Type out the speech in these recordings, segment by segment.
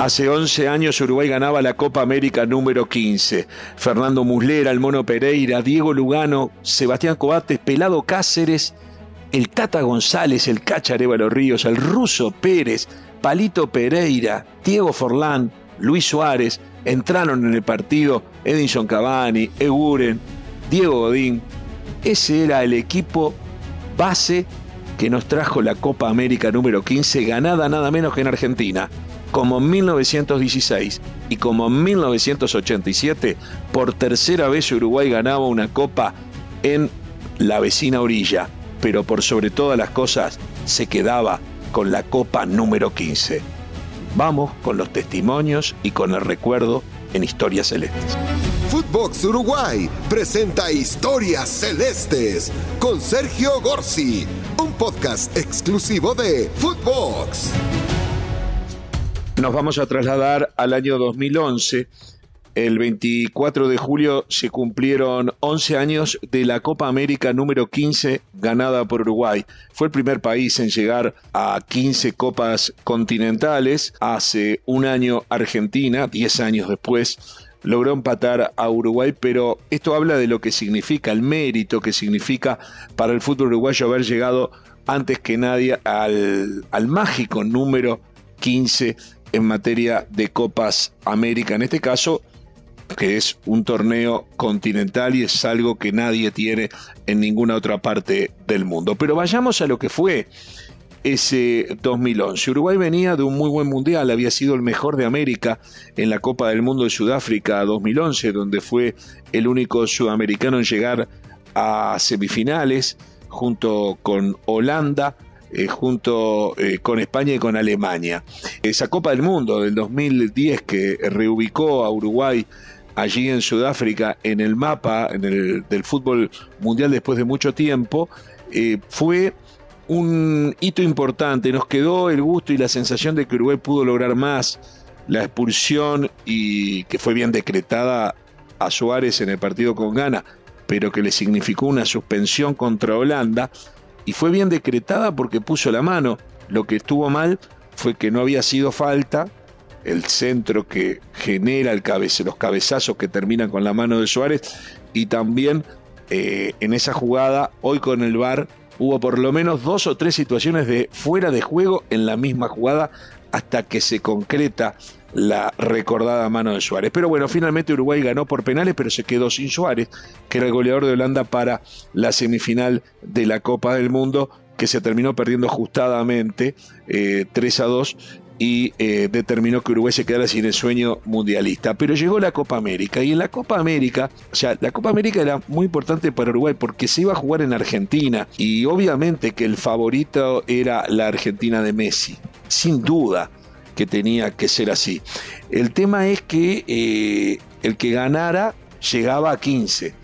Hace 11 años Uruguay ganaba la Copa América número 15. Fernando Muslera, el Mono Pereira, Diego Lugano, Sebastián Coates, Pelado Cáceres, el Tata González, el Cacha Los Ríos, el Ruso Pérez, Palito Pereira, Diego Forlán, Luis Suárez, entraron en el partido Edinson Cavani, Eguren, Diego Godín. Ese era el equipo base que nos trajo la Copa América número 15, ganada nada menos que en Argentina como en 1916 y como en 1987, por tercera vez Uruguay ganaba una copa en la vecina orilla, pero por sobre todas las cosas se quedaba con la copa número 15. Vamos con los testimonios y con el recuerdo en Historias Celestes. Footbox Uruguay presenta Historias Celestes con Sergio Gorsi, un podcast exclusivo de Footbox. Nos vamos a trasladar al año 2011. El 24 de julio se cumplieron 11 años de la Copa América número 15 ganada por Uruguay. Fue el primer país en llegar a 15 copas continentales. Hace un año Argentina, 10 años después, logró empatar a Uruguay, pero esto habla de lo que significa, el mérito que significa para el fútbol uruguayo haber llegado antes que nadie al, al mágico número 15 en materia de Copas América, en este caso, que es un torneo continental y es algo que nadie tiene en ninguna otra parte del mundo. Pero vayamos a lo que fue ese 2011. Uruguay venía de un muy buen mundial, había sido el mejor de América en la Copa del Mundo de Sudáfrica 2011, donde fue el único sudamericano en llegar a semifinales junto con Holanda eh, junto eh, con España y con Alemania. Esa Copa del Mundo del 2010 que reubicó a Uruguay allí en Sudáfrica en el mapa del fútbol mundial después de mucho tiempo, eh, fue un hito importante. Nos quedó el gusto y la sensación de que Uruguay pudo lograr más. La expulsión y que fue bien decretada a Suárez en el partido con Ghana, pero que le significó una suspensión contra Holanda, y fue bien decretada porque puso la mano. Lo que estuvo mal fue que no había sido falta. El centro que genera el los cabezazos que terminan con la mano de Suárez. Y también eh, en esa jugada, hoy con el VAR, hubo por lo menos dos o tres situaciones de fuera de juego en la misma jugada hasta que se concreta la recordada mano de Suárez. Pero bueno, finalmente Uruguay ganó por penales, pero se quedó sin Suárez, que era el goleador de Holanda para la semifinal de la Copa del Mundo, que se terminó perdiendo ajustadamente 3 eh, a 2 y eh, determinó que Uruguay se quedara sin el sueño mundialista. Pero llegó la Copa América y en la Copa América, o sea, la Copa América era muy importante para Uruguay porque se iba a jugar en Argentina y obviamente que el favorito era la Argentina de Messi, sin duda que tenía que ser así. El tema es que eh, el que ganara llegaba a 15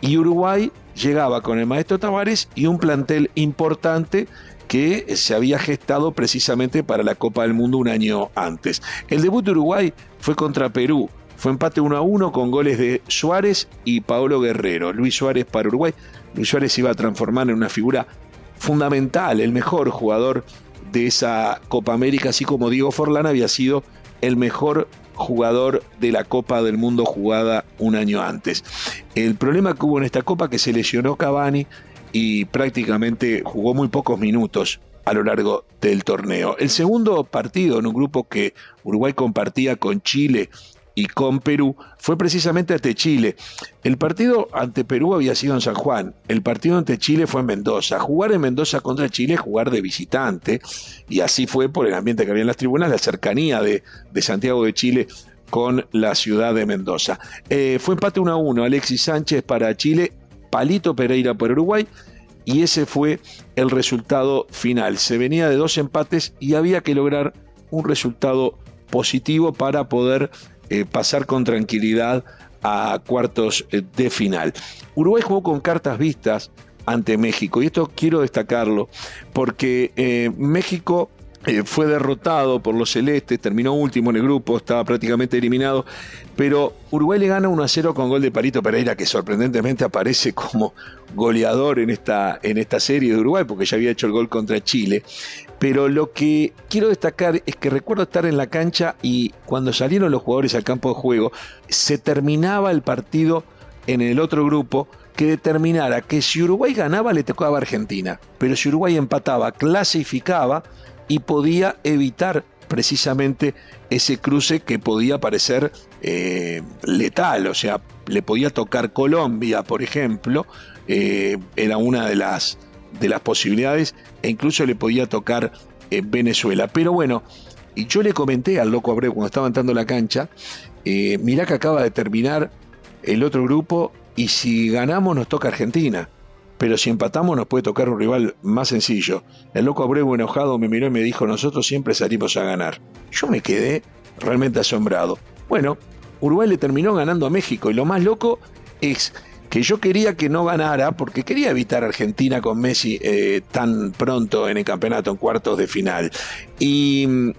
y Uruguay llegaba con el maestro Tavares y un plantel importante que se había gestado precisamente para la Copa del Mundo un año antes. El debut de Uruguay fue contra Perú. Fue empate 1 a 1 con goles de Suárez y Paolo Guerrero. Luis Suárez para Uruguay. Luis Suárez iba a transformar en una figura fundamental, el mejor jugador de esa Copa América, así como Diego Forlán había sido el mejor jugador de la Copa del Mundo jugada un año antes. El problema que hubo en esta Copa que se lesionó Cavani y prácticamente jugó muy pocos minutos a lo largo del torneo. El segundo partido en un grupo que Uruguay compartía con Chile con Perú fue precisamente ante Chile. El partido ante Perú había sido en San Juan, el partido ante Chile fue en Mendoza. Jugar en Mendoza contra Chile es jugar de visitante, y así fue por el ambiente que había en las tribunas, la cercanía de, Santiago de Chile con la ciudad de Mendoza. Eh, fue empate 1 a 1, Alexis Sánchez para Chile, Palito Pereira por Uruguay, y ese fue el resultado final. Se venía de dos empates y había que lograr un resultado positivo para poder eh, pasar con tranquilidad a cuartos eh, de final. Uruguay jugó con cartas vistas ante México y esto quiero destacarlo porque eh, México fue derrotado por los celestes, terminó último en el grupo, estaba prácticamente eliminado, pero Uruguay le gana 1 a 0 con gol de Parito Pereira, que sorprendentemente aparece como goleador en esta, en esta serie de Uruguay, porque ya había hecho el gol contra Chile. Pero lo que quiero destacar es que recuerdo estar en la cancha y cuando salieron los jugadores al campo de juego, se terminaba el partido en el otro grupo que determinara que si Uruguay ganaba le tocaba a Argentina, pero si Uruguay empataba clasificaba y podía evitar precisamente ese cruce que podía parecer eh, letal, o sea, le podía tocar Colombia, por ejemplo, eh, era una de las, de las posibilidades, e incluso le podía tocar eh, Venezuela. Pero bueno, y yo le comenté al loco Abreu cuando estaba entrando la cancha, mirá que acaba de terminar el otro grupo y si ganamos nos toca Argentina pero si empatamos nos puede tocar un rival más sencillo. El loco Abreu enojado me miró y me dijo, nosotros siempre salimos a ganar. Yo me quedé realmente asombrado. Bueno, Uruguay le terminó ganando a México y lo más loco es que yo quería que no ganara porque quería evitar a Argentina con Messi eh, tan pronto en el campeonato, en cuartos de final. Y mm,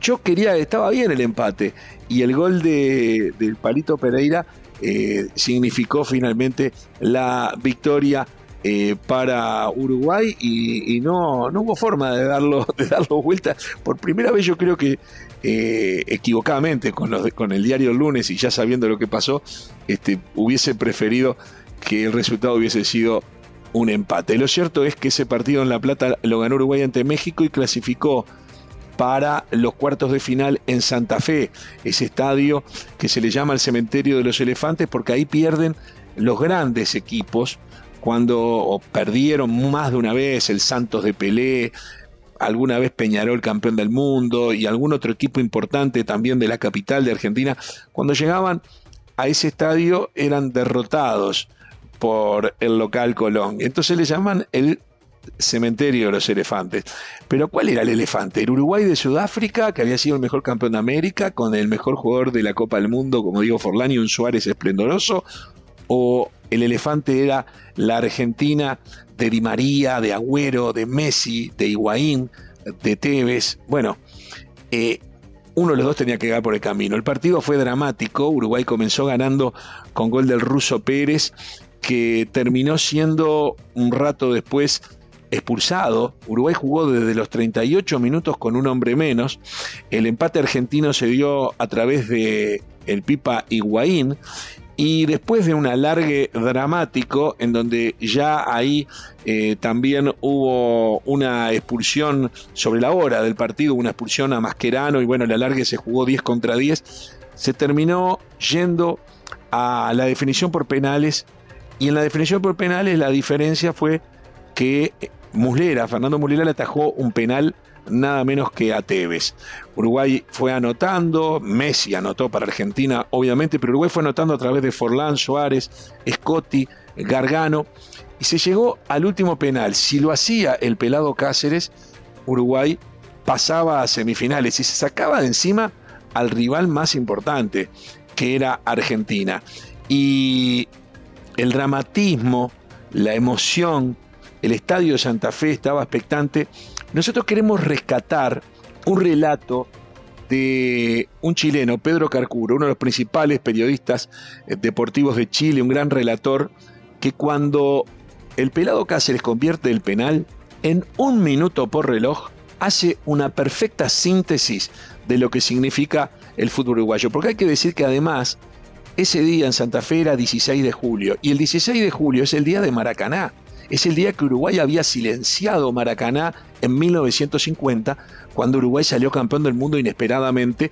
yo quería, estaba bien el empate y el gol de, del Palito Pereira eh, significó finalmente la victoria eh, para Uruguay y, no, no, hubo forma de darlo, de darlo vuelta. Por primera vez yo creo que eh, equivocadamente con, con el diario lunes y ya sabiendo lo que pasó, este, hubiese preferido que el resultado hubiese sido un empate. Lo cierto es que ese partido en La Plata lo ganó Uruguay ante México y clasificó para los cuartos de final en Santa Fe, ese estadio que se le llama el cementerio de los elefantes porque ahí pierden los grandes equipos cuando perdieron más de una vez el Santos de Pelé, alguna vez Peñarol campeón del mundo y algún otro equipo importante también de la capital de Argentina, cuando llegaban a ese estadio eran derrotados por el local Colón. Entonces le llaman el cementerio de los elefantes. Pero ¿cuál era el elefante? El Uruguay de Sudáfrica, que había sido el mejor campeón de América, con el mejor jugador de la Copa del Mundo, como digo Forlán y un Suárez esplendoroso, o el elefante era la Argentina de Di María, de Agüero, de Messi, de Higuaín, de Tevez. Bueno, eh, uno de los dos tenía que llegar por el camino. El partido fue dramático. Uruguay comenzó ganando con gol del ruso Pérez, que terminó siendo un rato después expulsado. Uruguay jugó desde los 38 minutos con un hombre menos. El empate argentino se dio a través de el Pipa Higuaín y después de un alargue dramático, en donde ya ahí eh, también hubo una expulsión sobre la hora del partido, una expulsión a Mascherano, y bueno, el alargue se jugó 10 contra 10, se terminó yendo a la definición por penales, y en la definición por penales la diferencia fue que Muslera, Fernando Muslera le atajó un penal nada menos que a Tevez. Uruguay fue anotando, Messi anotó para Argentina, obviamente, pero Uruguay fue anotando a través de Forlán, Suárez, Scotti, Gargano, y se llegó al último penal. Si lo hacía el pelado Cáceres, Uruguay pasaba a semifinales y se sacaba de encima al rival más importante, que era Argentina. Y el dramatismo, la emoción, el estadio de Santa Fe estaba expectante nosotros queremos rescatar un relato de un chileno, Pedro Carcuro, uno de los principales periodistas eh, deportivos de Chile, un gran relator, que cuando el pelado Cáceres convierte el penal, en un minuto por reloj, hace una perfecta síntesis de lo que significa el fútbol uruguayo. Porque hay que decir que además, ese día en Santa Fe era 16 de julio, y el 16 de julio es el día de Maracaná. Es el día que Uruguay había silenciado Maracaná en 1950, cuando Uruguay salió campeón del mundo inesperadamente,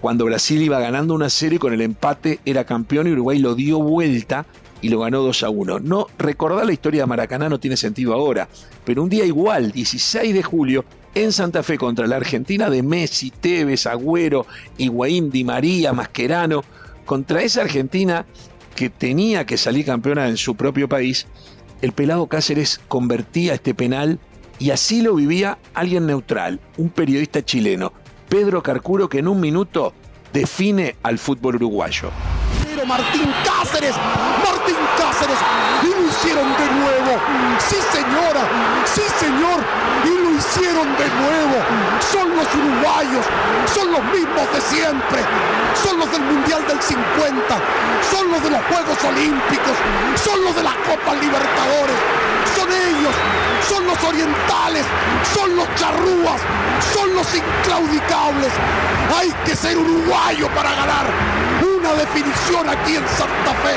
cuando Brasil iba ganando una serie con el empate era campeón y Uruguay lo dio vuelta y lo ganó 2 a 1. No, recordar la historia de Maracaná no tiene sentido ahora, pero un día igual, 16 de julio, en Santa Fe contra la Argentina de Messi, Tevez, Agüero, Higuaín, Di María, Mascherano, contra esa Argentina que tenía que salir campeona en su propio país, el pelado Cáceres convertía este penal y así lo vivía alguien neutral, un periodista chileno, Pedro Carcuro, que en un minuto define al fútbol uruguayo. Martín Cáceres. Martín Cáceres. Y lo hicieron de nuevo. Sí, señora. Sí, señor. Y lo hicieron de nuevo. Son los uruguayos. Son los mismos de siempre. Son los del Mundial del 50. Son los de los Juegos Olímpicos. Son los de la Copa Libertadores. Son ellos. Son los orientales. Son los charrúas. Son los inclaudicables. Hay que ser uruguayo para ganar una definición aquí en Santa Fe.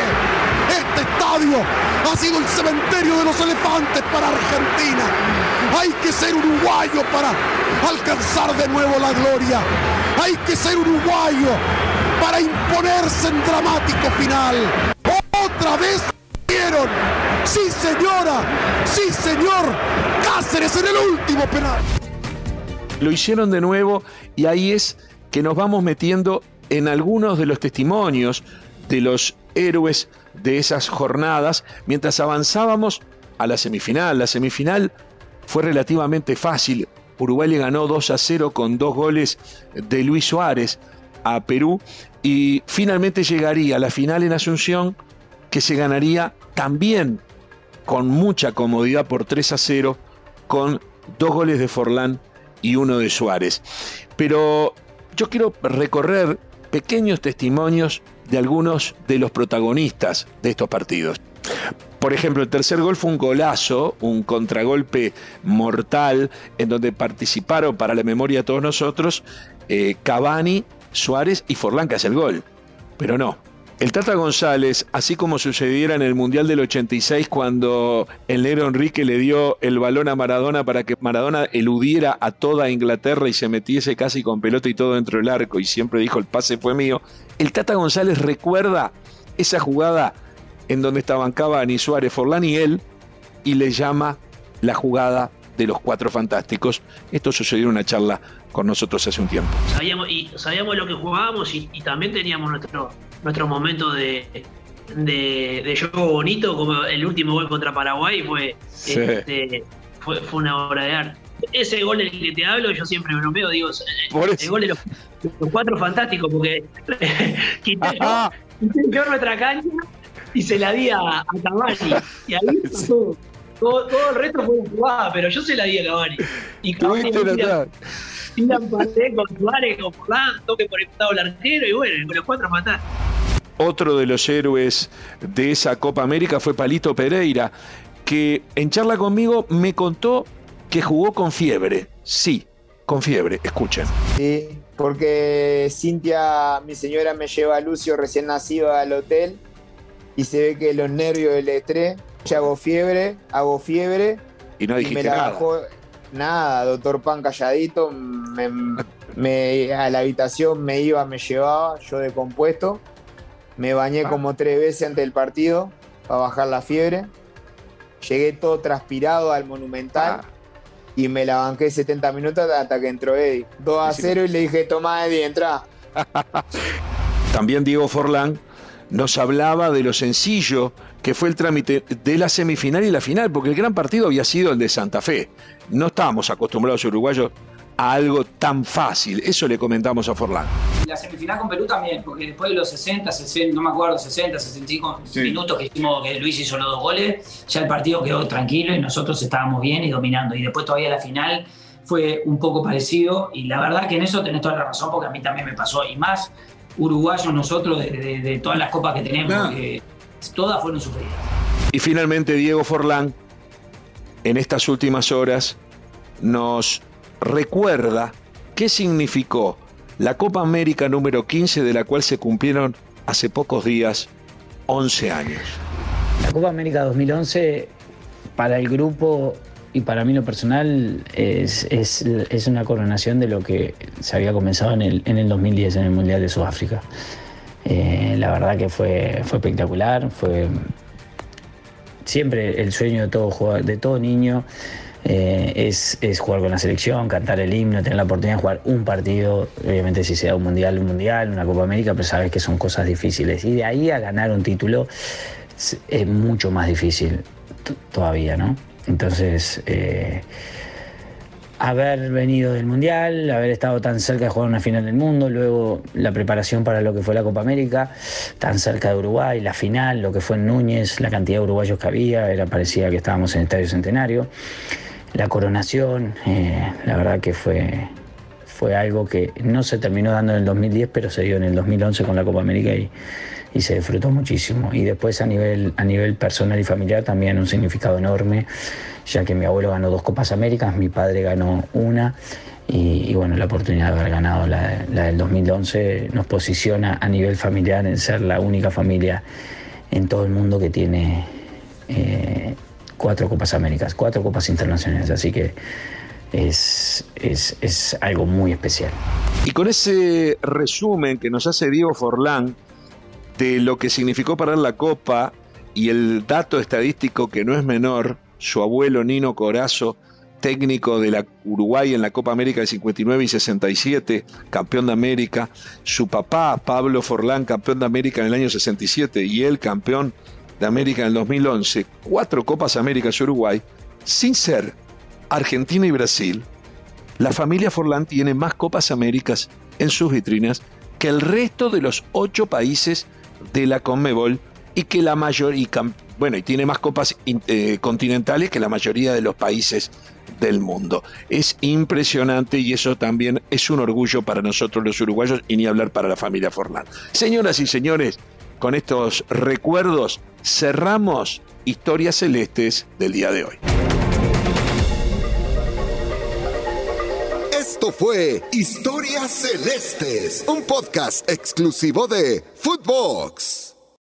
Este estadio ha sido el cementerio de los elefantes para Argentina. Hay que ser uruguayo para alcanzar de nuevo la gloria. Hay que ser uruguayo para imponerse en dramático final. Otra vez vieron. Sí, señora. Sí, señor. Cáceres en el último penal. Lo hicieron de nuevo y ahí es que nos vamos metiendo en algunos de los testimonios de los héroes de esas jornadas mientras avanzábamos a la semifinal. La semifinal fue relativamente fácil. Uruguay le ganó 2 a 0 con dos goles de Luis Suárez a Perú y finalmente llegaría a la final en Asunción que se ganaría también con mucha comodidad por 3 a 0 con dos goles de Forlán y uno de Suárez. Pero yo quiero recorrer pequeños testimonios de algunos de los protagonistas de estos partidos. Por ejemplo, el tercer gol fue un golazo, un contragolpe mortal, en donde participaron para la memoria de todos nosotros eh, Cavani, Suárez y Forlán, que hace el gol. Pero no, el Tata González, así como sucediera en el Mundial del 86 cuando el negro Enrique le dio el balón a Maradona para que Maradona eludiera a toda Inglaterra y se metiese casi con pelota y todo dentro del arco y siempre dijo el pase fue mío, el Tata González recuerda esa jugada en donde estaban Cavani, Suárez, Forlán y él y le llama la jugada de los cuatro fantásticos. Esto sucedió en una charla con nosotros hace un tiempo. Sabíamos, lo que jugábamos y también teníamos nuestro nuestros momentos de, de, juego bonito, como el último gol contra Paraguay fue, este, fue, una obra de arte. Ese gol del que te hablo, yo siempre bromeo, digo, el, gol de los, cuatro fantásticos, porque quité, yo, nuestra cancha y se la di a, a Y ahí todo, todo, el resto fue jugada, pero yo se la di a Cavani. Y Cavani tiran pasé con Suárez, con Forlán, toque por el costado del arquero y bueno, con los cuatro matar. Otro de los héroes de esa Copa América fue Palito Pereira, que en charla conmigo me contó que jugó con fiebre. Sí, con fiebre. Escuchen. Sí, porque Cintia, mi señora, me lleva a Lucio recién nacido al hotel y se ve que los nervios del estrés, ya hago fiebre, hago fiebre. Y no dijiste me la nada. Bajó, nada, doctor Pan calladito, me, a la habitación me iba, me llevaba, yo de compuesto. Me bañé como tres veces antes del partido para bajar la fiebre. Llegué todo transpirado al Monumental y me la banqué 70 minutos hasta que entró Eddie. 2 a 0 y le dije, toma Eddie, entra. También Diego Forlán nos hablaba de lo sencillo que fue el trámite de la semifinal y la final, porque el gran partido había sido el de Santa Fe. No estábamos acostumbrados uruguayos a algo tan fácil. Eso le comentamos a Forlán. La semifinal con Perú también, porque después de los 60, 60 no me acuerdo, 60, 65 minutos que hicimos que Luis hizo los dos goles, ya el partido quedó tranquilo y nosotros estábamos bien y dominando. Y después todavía la final fue un poco parecido y la verdad que en eso tenés toda la razón porque a mí también me pasó. Y más uruguayos nosotros de, todas las copas que tenemos, que todas fueron sufridas. Y finalmente Diego Forlán, en estas últimas horas, nos recuerda qué significó la Copa América número 15 de la cual se cumplieron hace pocos días 11 años. La Copa América 2011 para el grupo y para mí lo personal es, es, una coronación de lo que se había comenzado en el, en el 2010 en el Mundial de Sudáfrica. Eh, la verdad que fue, fue espectacular, fue siempre el sueño de todo, de todo niño. Eh, es, es, jugar con la selección, cantar el himno, tener la oportunidad de jugar un partido, obviamente si se da un mundial, un mundial, una Copa América, pero sabes que son cosas difíciles. Y de ahí a ganar un título es mucho más difícil todavía, ¿no? Entonces, eh, haber venido del Mundial, haber estado tan cerca de jugar una final del mundo, luego la preparación para lo que fue la Copa América, tan cerca de Uruguay, la final, lo que fue en Núñez, la cantidad de uruguayos que había, era parecía que estábamos en el Estadio Centenario, la coronación, eh, la verdad que fue, fue algo que no se terminó dando en el 2010, pero se dio en el 2011 con la Copa América y, y se disfrutó muchísimo. Y después a nivel, a nivel personal y familiar también un significado enorme ya que mi abuelo ganó dos Copas Américas, mi padre ganó una. Y, bueno, la oportunidad de haber ganado la, del 2011 nos posiciona a nivel familiar en ser la única familia en todo el mundo que tiene eh, cuatro Copas Américas, cuatro Copas Internacionales. Así que es, es, es, algo muy especial. Y con ese resumen que nos hace Diego Forlán de lo que significó parar la Copa y el dato estadístico que no es menor, su abuelo Nino Corazo, técnico de la Uruguay en la Copa América de 59 y 67, campeón de América, su papá Pablo Forlán, campeón de América en el año 67 y él campeón de América en el 2011, cuatro Copas Américas Uruguay, sin ser Argentina y Brasil, la familia Forlán tiene más Copas Américas en sus vitrinas que el resto de los ocho países de la Conmebol y que la mayoría, bueno, y tiene más copas eh, continentales que la mayoría de los países del mundo. Es impresionante y eso también es un orgullo para nosotros los uruguayos y ni hablar para la familia Forlán. Señoras y señores, con estos recuerdos cerramos Historias Celestes del día de hoy. Esto fue Historias Celestes, un podcast exclusivo de Footbox.